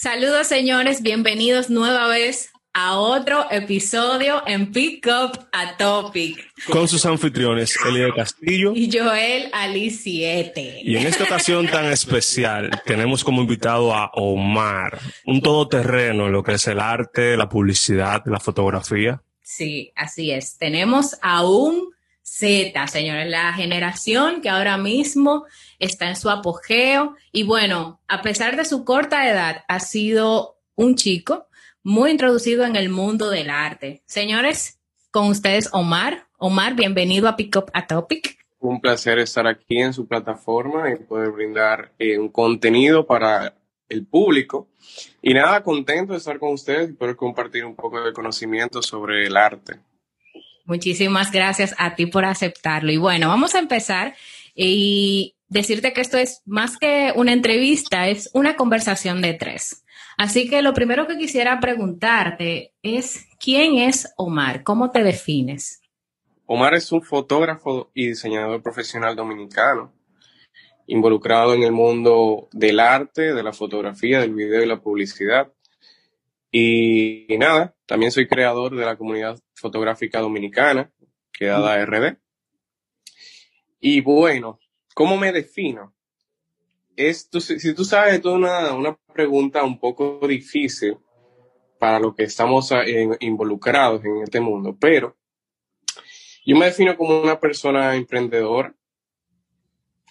Saludos señores, bienvenidos nueva vez a otro episodio en Pick Up a Topic. Con sus anfitriones, Elia Castillo y Joel Aliciete. Y en esta ocasión tan especial tenemos como invitado a Omar, un todoterreno en lo que es el arte, la publicidad, la fotografía. Sí, así es. Tenemos a un Z, señores, la generación que ahora mismo está en su apogeo y bueno, a pesar de su corta edad, ha sido un chico muy introducido en el mundo del arte. Señores, con ustedes Omar. Omar, bienvenido a Pick Up a Topic. Un placer estar aquí en su plataforma y poder brindar eh, un contenido para el público. Y nada, contento de estar con ustedes y poder compartir un poco de conocimiento sobre el arte. Muchísimas gracias a ti por aceptarlo. Y bueno, vamos a empezar y decirte que esto es más que una entrevista, es una conversación de tres. Así que lo primero que quisiera preguntarte es, ¿quién es Omar? ¿Cómo te defines? Omar es un fotógrafo y diseñador profesional dominicano, involucrado en el mundo del arte, de la fotografía, del video y la publicidad. Y, nada, también soy creador de la comunidad fotográfica dominicana, quedada RD. Y bueno, ¿cómo me defino? si tú sabes, es una, una pregunta un poco difícil para los que estamos eh, involucrados en este mundo, pero yo me defino como una persona emprendedora,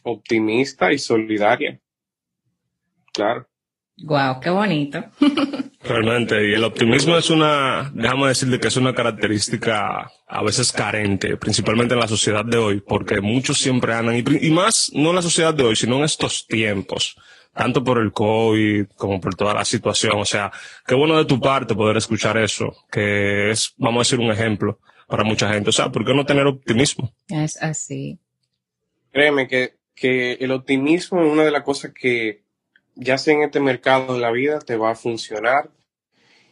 optimista y solidaria. Claro. Wow, qué bonito. Realmente, y el optimismo es una, déjame decirle que es una característica a veces carente, principalmente en la sociedad de hoy, porque muchos siempre andan, y, más no en la sociedad de hoy, sino en estos tiempos, tanto por el COVID como por toda la situación. O sea, qué bueno de tu parte poder escuchar eso, que es, vamos a decir, un ejemplo para mucha gente. O sea, ¿por qué no tener optimismo? Es así. Créeme que, que el optimismo es una de las cosas que ya sea en este mercado en la vida, te va a funcionar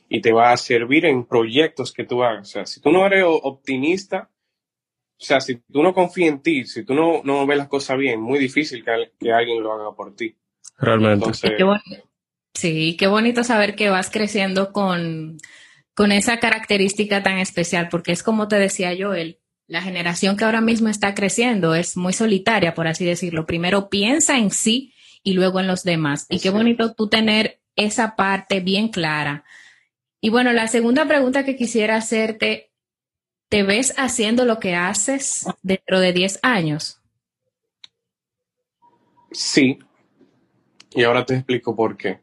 y te va a servir en proyectos que tú hagas. O sea, si tú no eres optimista, o sea, si tú no confías en ti, si tú no, no ves las cosas bien, muy difícil que, alguien lo haga por ti. Realmente. sí, qué bonito saber que vas creciendo con, con esa característica tan especial, porque es como te decía Joel, la generación que ahora mismo está creciendo es muy solitaria, por así decirlo. Primero piensa en sí y luego en los demás. Y qué bonito tú tener esa parte bien clara. Y bueno, la segunda pregunta que quisiera hacerte, ¿te ves haciendo lo que haces dentro de 10 años? Sí. Y ahora te explico por qué.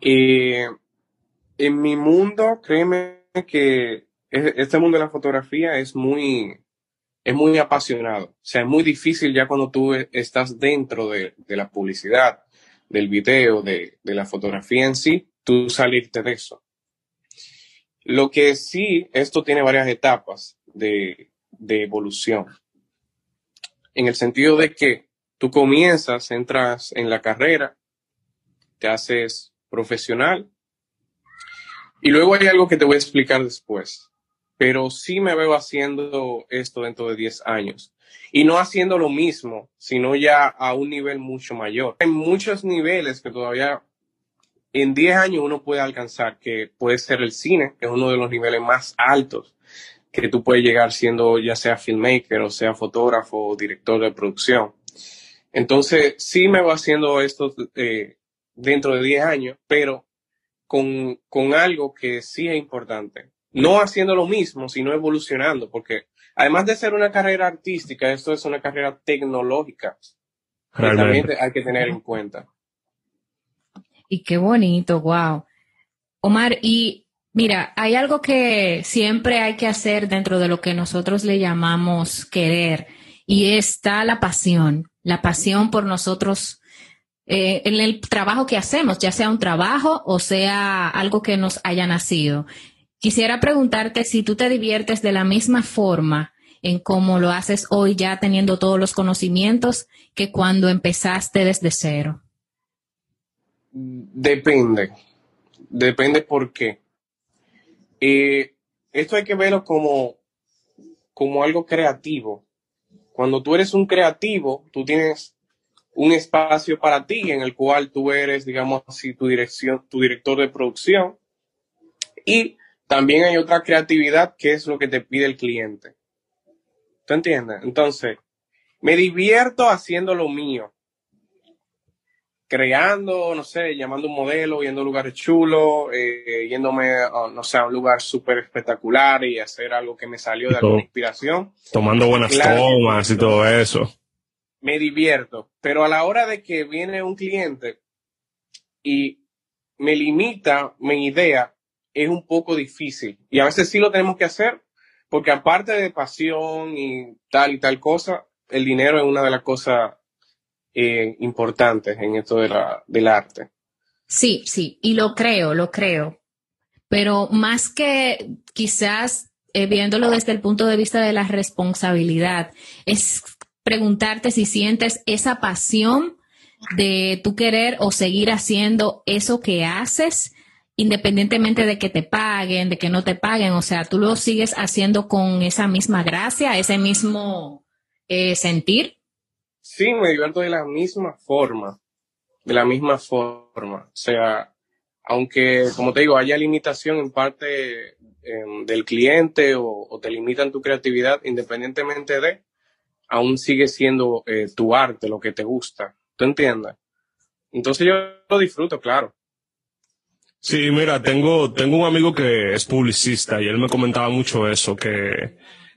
Eh, en mi mundo, créeme que este mundo de la fotografía es muy, es muy apasionado. O sea, es muy difícil ya cuando tú estás dentro de, la publicidad, del video, de, la fotografía en sí, tú salirte de eso. Lo que sí, esto tiene varias etapas de, de evolución. En el sentido de que tú comienzas, entras en la carrera, te haces profesional, y luego hay algo que te voy a explicar después pero sí me veo haciendo esto dentro de 10 años. Y no haciendo lo mismo, sino ya a un nivel mucho mayor. Hay muchos niveles que todavía en 10 años uno puede alcanzar, que puede ser el cine, que es uno de los niveles más altos que tú puedes llegar siendo ya sea filmmaker o sea fotógrafo o director de producción. Entonces, sí me veo haciendo esto eh, dentro de 10 años, pero con, con algo que sí es importante no haciendo lo mismo, sino evolucionando, porque además de ser una carrera artística, esto es una carrera tecnológica. Que también hay que tener en cuenta. Y qué bonito, wow. Omar, y mira, hay algo que siempre hay que hacer dentro de lo que nosotros le llamamos querer, y está la pasión, la pasión por nosotros eh, en el trabajo que hacemos, ya sea un trabajo o sea algo que nos haya nacido. Quisiera preguntarte si tú te diviertes de la misma forma en cómo lo haces hoy ya teniendo todos los conocimientos que cuando empezaste desde cero. Depende. Depende por qué. Eh, esto hay que verlo como, como algo creativo. Cuando tú eres un creativo, tú tienes un espacio para ti en el cual tú eres, digamos así, tu dirección, tu director de producción. Y también hay otra creatividad que es lo que te pide el cliente. ¿Tú entiendes? Entonces, me divierto haciendo lo mío. Creando, no sé, llamando un modelo, yendo a lugares chulos, eh, yéndome, no sé, a un lugar súper espectacular y hacer algo que me salió de alguna inspiración. Tomando buenas tomas y todo eso. Me divierto, pero a la hora de que viene un cliente y me limita mi idea, es un poco difícil. Y a veces sí lo tenemos que hacer, porque aparte de pasión y tal y tal cosa, el dinero es una de las cosas eh, importantes en esto de la, del arte. Sí, sí, y lo creo, lo creo. Pero más que quizás eh, viéndolo desde el punto de vista de la responsabilidad, es preguntarte si sientes esa pasión de tu querer o seguir haciendo eso que haces independientemente de que te paguen, de que no te paguen, o sea, tú lo sigues haciendo con esa misma gracia, ese mismo eh, sentir. Sí, me divierto de la misma forma, de la misma forma. O sea, aunque, como te digo, haya limitación en parte em, del cliente o, te limitan tu creatividad, independientemente de, aún sigue siendo eh, tu arte, lo que te gusta. ¿Tú entiendes? Entonces yo lo disfruto, claro. Sí, mira, tengo, tengo un amigo que es publicista y él me comentaba mucho eso, que,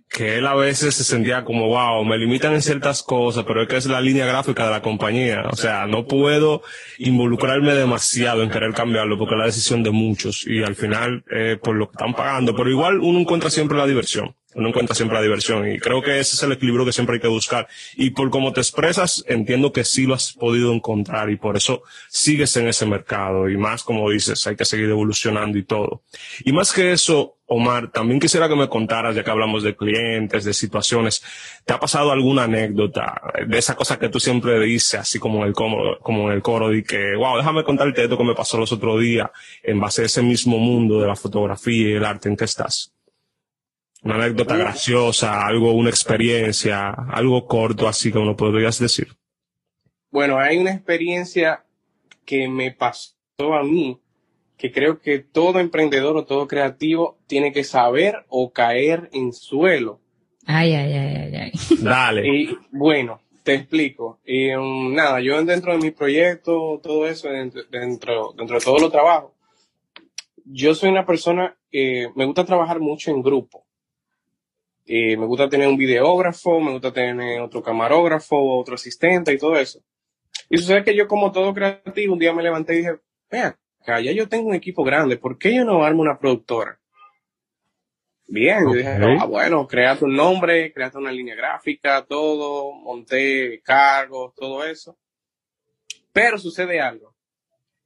que él a veces se sentía como, wow, me limitan en ciertas cosas, pero es que es la línea gráfica de la compañía. O sea, no puedo involucrarme demasiado en querer cambiarlo porque es la decisión de muchos y al final, eh, por lo que están pagando, pero igual uno encuentra siempre la diversión uno encuentra siempre la diversión y creo que ese es el equilibrio que siempre hay que buscar. Y por cómo te expresas, entiendo que sí lo has podido encontrar y por eso sigues en ese mercado y más como dices, hay que seguir evolucionando y todo. Y más que eso, Omar, también quisiera que me contaras, ya que hablamos de clientes, de situaciones, ¿te ha pasado alguna anécdota de esa cosa que tú siempre dices, así como en el coro, como en el coro, de que, wow, déjame contarte esto que me pasó los otros días en base a ese mismo mundo de la fotografía y el arte en que estás? Una anécdota graciosa, algo, una experiencia, algo corto así que uno podrías decir. Bueno, hay una experiencia que me pasó a mí, que creo que todo emprendedor o todo creativo tiene que saber o caer en suelo. Ay, ay, ay, ay, ay. Dale. Y bueno, te explico. Y, um, nada, yo dentro de mi proyecto, todo eso, dentro, dentro, dentro de todo lo trabajo, yo soy una persona que me gusta trabajar mucho en grupo. Eh, me gusta tener un videógrafo, me gusta tener otro camarógrafo, otro asistente y todo eso. Y sucede que yo como todo creativo, un día me levanté y dije, vea, ya yo tengo un equipo grande, ¿por qué yo no armo una productora? Bien, yo dije, ah, bueno, créate un nombre, créate una línea gráfica, todo, monté cargos, todo eso. Pero sucede algo,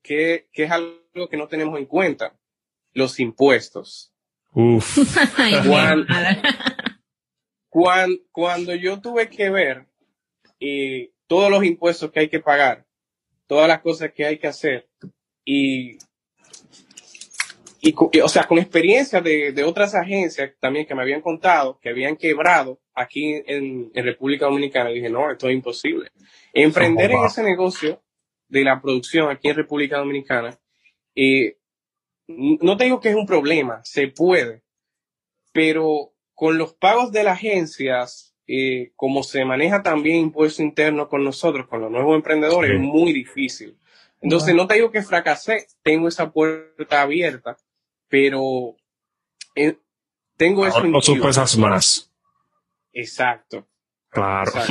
que, que es algo que no tenemos en cuenta, los impuestos. Uf. Cuando, yo tuve que ver eh, todos los impuestos que hay que pagar, todas las cosas que hay que hacer, y, y o sea, con experiencia de, otras agencias también que me habían contado que habían quebrado aquí en, República Dominicana, dije, no, esto es imposible. Emprender en ese negocio de la producción aquí en República Dominicana, eh, no te digo que es un problema, se puede, pero con los pagos de las agencias, eh, como se maneja también impuesto interno con nosotros, con los nuevos emprendedores, es muy difícil. Entonces, no te digo que fracasé, tengo esa puerta abierta, pero eh, tengo eso. No supesas más. Exacto. Claro.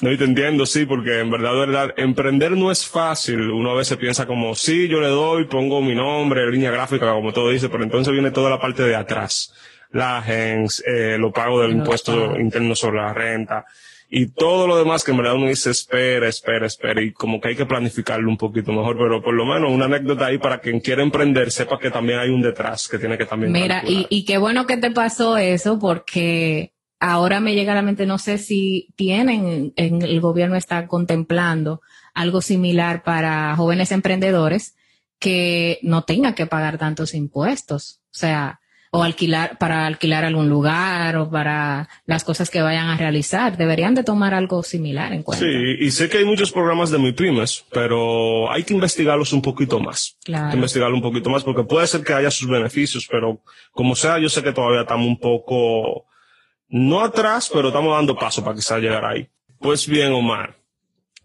No, y te entiendo, sí, porque en verdad, verdad, emprender no es fácil. Uno a veces piensa como, sí, yo le doy, pongo mi nombre, línea gráfica, como todo dice, pero entonces viene toda la parte de atrás la agencia, eh, lo pago del impuesto interno sobre la renta y todo lo demás que en verdad uno dice espera, espera, espera y como que hay que planificarlo un poquito mejor, pero por lo menos una anécdota ahí para quien quiera emprender sepa que también hay un detrás que tiene que también. Mira, y, y qué bueno que te pasó eso porque ahora me llega a la mente, no sé si tienen, en el gobierno está contemplando algo similar para jóvenes emprendedores que no tengan que pagar tantos impuestos. O sea, o alquilar, para alquilar algún lugar o para las cosas que vayan a realizar. Deberían de tomar algo similar en cuenta. Sí, y sé que hay muchos programas de mi pymes, pero hay que investigarlos un poquito más. Claro. Hay que investigarlo un poquito más porque puede ser que haya sus beneficios, pero como sea, yo sé que todavía estamos un poco, no atrás, pero estamos dando paso para quizás llegar ahí. Pues bien, Omar,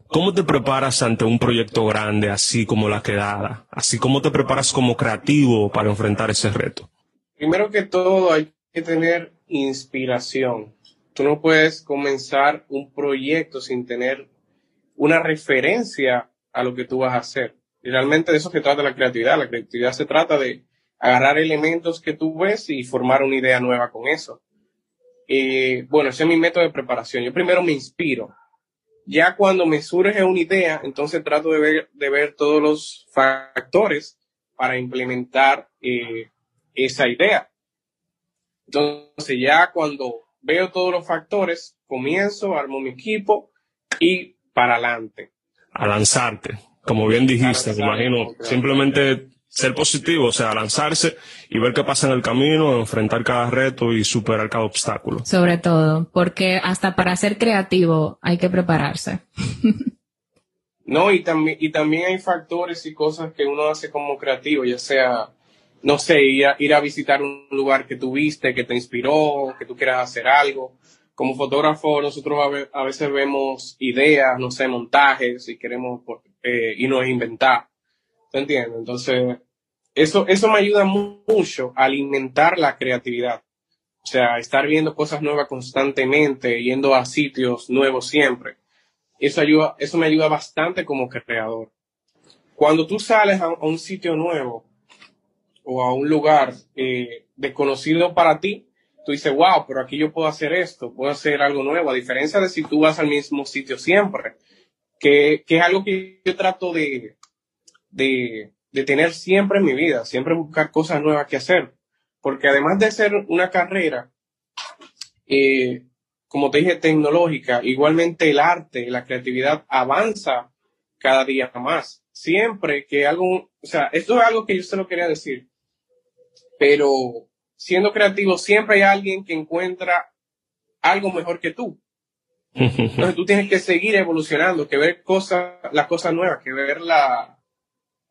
¿Cómo te preparas ante un proyecto grande así como la quedada? Así como te preparas como creativo para enfrentar ese reto. Primero que todo hay que tener inspiración. Tú no puedes comenzar un proyecto sin tener una referencia a lo que tú vas a hacer. Y realmente de eso se trata la creatividad. La creatividad se trata de agarrar elementos que tú ves y formar una idea nueva con eso. Y bueno, ese es mi método de preparación. Yo primero me inspiro ya cuando me surge una idea, entonces trato de ver, de ver todos los factores para implementar eh, esa idea. Entonces ya cuando veo todos los factores, comienzo, armo mi equipo y para adelante. A lanzarte, como bien dijiste, me imagino, simplemente ser positivo, o sea, lanzarse y ver qué pasa en el camino, enfrentar cada reto y superar cada obstáculo. Sobre todo, porque hasta para ser creativo hay que prepararse. no, y también, y también hay factores y cosas que uno hace como creativo, ya sea, no sé, ir a, ir a visitar un lugar que tuviste, que te inspiró, que tú quieras hacer algo. Como fotógrafo, nosotros a, veces vemos ideas, no sé, montajes y queremos eh, irnos a inventar. ¿Te entiendes? Entonces, eso, eso me ayuda mucho a alimentar la creatividad. O sea, estar viendo cosas nuevas constantemente, yendo a sitios nuevos siempre. Eso ayuda, eso me ayuda bastante como creador. Cuando tú sales a, un sitio nuevo o a un lugar eh, desconocido para ti, tú dices, wow, pero aquí yo puedo hacer esto, puedo hacer algo nuevo, a diferencia de si tú vas al mismo sitio siempre, que, que es algo que yo trato de, de, tener siempre en mi vida, siempre buscar cosas nuevas que hacer. Porque además de ser una carrera, eh, como te dije, tecnológica, igualmente el arte, la creatividad avanza cada día más. Siempre que algo, o sea, esto es algo que yo se lo quería decir, pero siendo creativo siempre hay alguien que encuentra algo mejor que tú. Entonces tú tienes que seguir evolucionando, que ver cosas, las cosas nuevas, que ver la,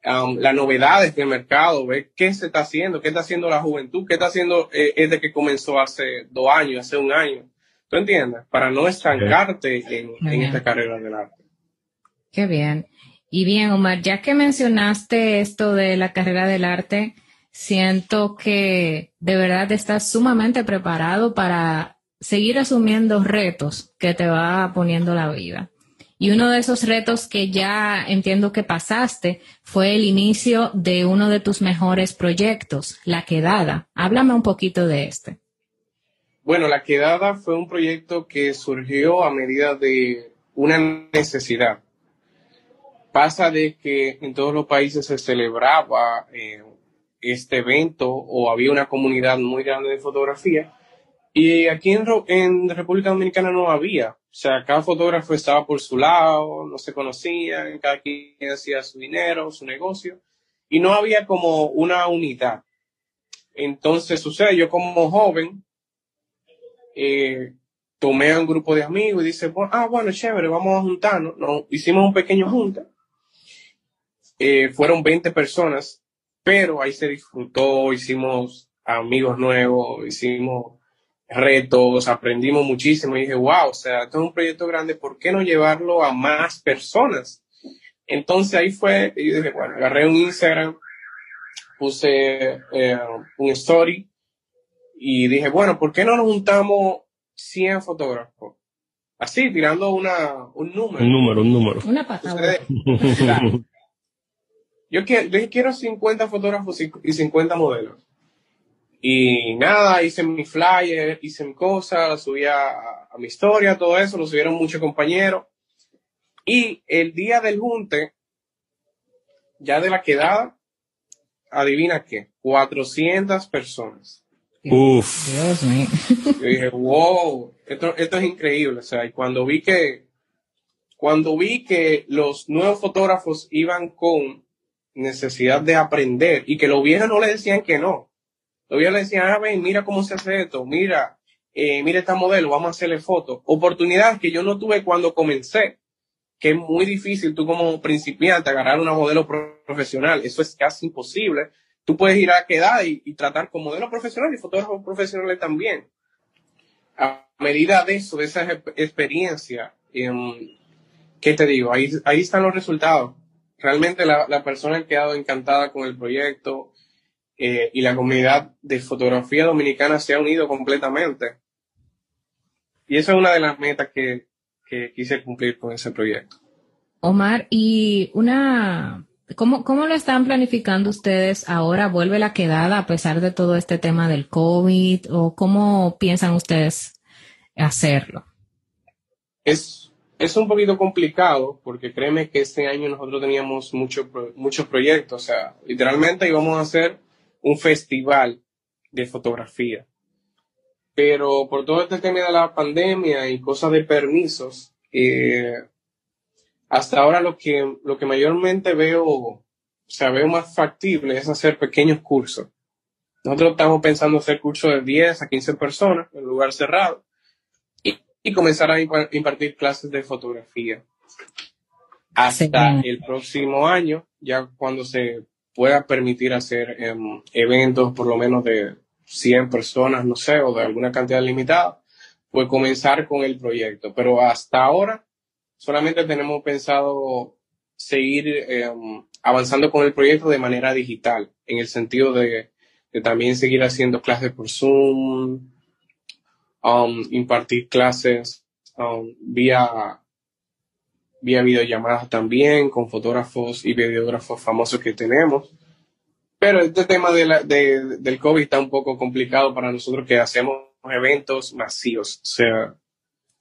um, las novedades del mercado, ver qué se está haciendo, qué está haciendo la juventud, qué está haciendo eh, desde que comenzó hace dos años, hace un año. ¿Tú entiendes? Para no estancarte en, en esta carrera del arte. Qué bien. Y bien, Omar, ya que mencionaste esto de la carrera del arte, siento que de verdad estás sumamente preparado para seguir asumiendo retos que te va poniendo la vida. Y uno de esos retos que ya entiendo que pasaste fue el inicio de uno de tus mejores proyectos, La Quedada. Háblame un poquito de este. Bueno, La Quedada fue un proyecto que surgió a medida de una necesidad. Pasa de que en todos los países se celebraba eh, este evento o había una comunidad muy grande de fotografía y aquí en, en República Dominicana no había. O sea, cada fotógrafo estaba por su lado, no se conocían, cada quien hacía su dinero, su negocio, y no había como una unidad. Entonces sucede, yo como joven, eh, tomé a un grupo de amigos y dice, ah, bueno, chévere, vamos a juntarnos. No, hicimos un pequeño junta. Eh, fueron 20 personas, pero ahí se disfrutó, hicimos amigos nuevos, hicimos retos, aprendimos muchísimo y dije, wow, o sea, esto es un proyecto grande, ¿por qué no llevarlo a más personas? Entonces ahí fue, y dije, bueno, agarré un Instagram, puse eh, un story y dije, bueno, ¿por qué no nos juntamos 100 fotógrafos? Así, tirando una, un número. Un número, un número. Una patada. yo, quiero, yo quiero 50 fotógrafos y 50 modelos. Y nada, hice mi flyer, hice mi cosa, la subí a, mi historia, todo eso, lo subieron muchos compañeros. Y el día del junte, ya de la quedada, adivina qué, 400 personas. Uf. Dios mío. Yo dije, wow, esto, esto es increíble. O sea, y cuando vi que, cuando vi que los nuevos fotógrafos iban con necesidad de aprender y que los viejos no le decían que no, Todavía le decían, ah, ven, mira cómo se hace esto, mira, eh, mira esta modelo, vamos a hacerle fotos. Oportunidades que yo no tuve cuando comencé, que es muy difícil tú como principiante agarrar una modelo profesional. Eso es casi imposible. Tú puedes ir a quedar y, tratar con modelo profesional y fotógrafos profesionales también. A medida de eso, de esa experiencia, eh, ¿qué te digo? Ahí, ahí están los resultados. Realmente la, la persona ha quedado encantada con el proyecto eh, y la comunidad de fotografía dominicana se ha unido completamente. Y esa es una de las metas que, que quise cumplir con ese proyecto. Omar, y una, ¿cómo, ¿cómo lo están planificando ustedes ahora? ¿Vuelve la quedada a pesar de todo este tema del COVID? ¿O cómo piensan ustedes hacerlo? Es, es un poquito complicado porque créeme que este año nosotros teníamos mucho, muchos proyectos. O sea, literalmente íbamos a hacer un festival de fotografía. Pero por todo este tema de la pandemia y cosas de permisos, eh, hasta ahora lo que, lo que mayormente veo, o sea, veo más factible es hacer pequeños cursos. Nosotros estamos pensando hacer cursos de 10 a 15 personas en lugar cerrado y, comenzar a impartir clases de fotografía. Hasta el próximo año, ya cuando se pueda permitir hacer em, eventos por lo menos de 100 personas, no sé, o de alguna cantidad limitada, pues comenzar con el proyecto. Pero hasta ahora solamente tenemos pensado seguir em, avanzando con el proyecto de manera digital, en el sentido de, también seguir haciendo clases por Zoom, um, impartir clases um, vía vía videollamadas también con fotógrafos y videógrafos famosos que tenemos. Pero este tema de la, de, del COVID está un poco complicado para nosotros que hacemos eventos masivos. O sea,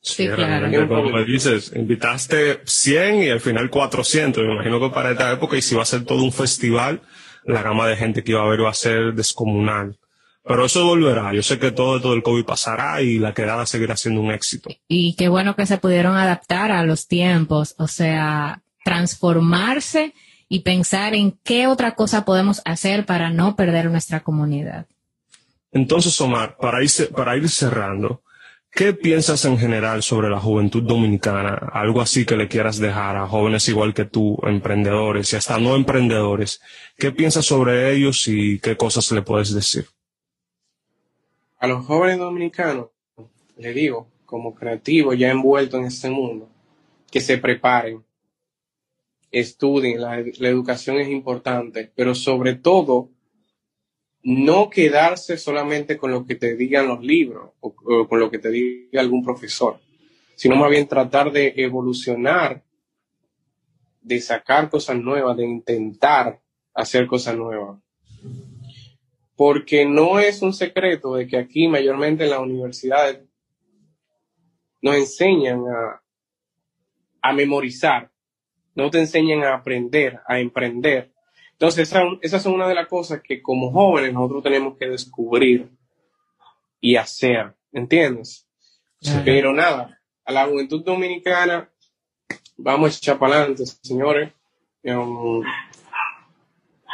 Sí, claro. Como me dices, invitaste 100 y al final 400. Me imagino que para esta época, y si va a ser todo un festival, la gama de gente que iba a haber va a ser descomunal. Pero eso volverá. Yo sé que todo, todo el COVID pasará y la quedada seguirá siendo un éxito. Y qué bueno que se pudieron adaptar a los tiempos, o sea, transformarse y pensar en qué otra cosa podemos hacer para no perder nuestra comunidad. Entonces, Omar, para ir, para ir cerrando, ¿qué piensas en general sobre la juventud dominicana? Algo así que le quieras dejar a jóvenes igual que tú, emprendedores y hasta no emprendedores. ¿Qué piensas sobre ellos y qué cosas le puedes decir? A los jóvenes dominicanos, le digo, como creativos ya envueltos en este mundo, que se preparen, estudien, la, educación es importante, pero sobre todo, no quedarse solamente con lo que te digan los libros o, o con lo que te diga algún profesor, sino más bien tratar de evolucionar, de sacar cosas nuevas, de intentar hacer cosas nuevas porque no es un secreto de que aquí mayormente en las universidades nos enseñan a, a memorizar, no te enseñan a aprender, a emprender. Entonces, esas son una de las cosas que como jóvenes nosotros tenemos que descubrir y hacer, ¿entiendes? Pero nada, a la juventud dominicana, vamos a echar para adelante, señores. Um,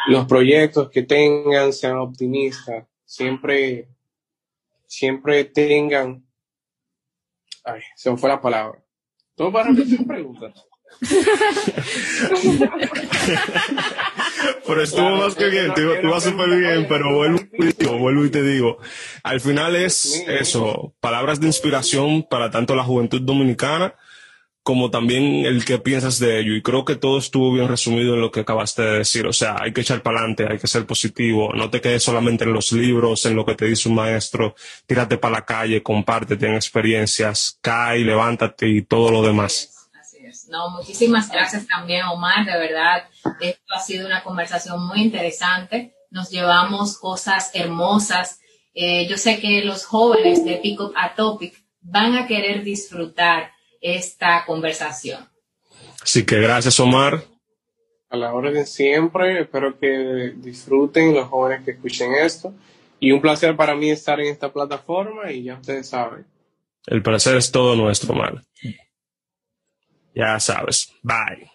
los proyectos que tengan sean optimistas, siempre, siempre tengan, ay, se me fue la palabra. Todo para repetir preguntas. pero estuvo más que bien, tú, vas súper bien, pero vuelvo y, digo, vuelvo y te digo, al final es eso, palabras de inspiración para tanto la juventud dominicana como también el que piensas de ello. Y creo que todo estuvo bien resumido en lo que acabaste de decir. O sea, hay que echar para adelante, hay que ser positivo. No te quedes solamente en los libros, en lo que te dice un maestro. Tírate para la calle, comparte, ten experiencias, cae, levántate y todo lo demás. Así es. No, muchísimas gracias también, Omar. De verdad, esto ha sido una conversación muy interesante. Nos llevamos cosas hermosas. Eh, yo sé que los jóvenes de Pick Up a Topic van a querer disfrutar esta conversación. Así que gracias, Omar. A la hora de siempre, espero que disfruten los jóvenes que escuchen esto. Y un placer para mí estar en esta plataforma y ya ustedes saben. El placer es todo nuestro, Omar. Ya sabes. Bye.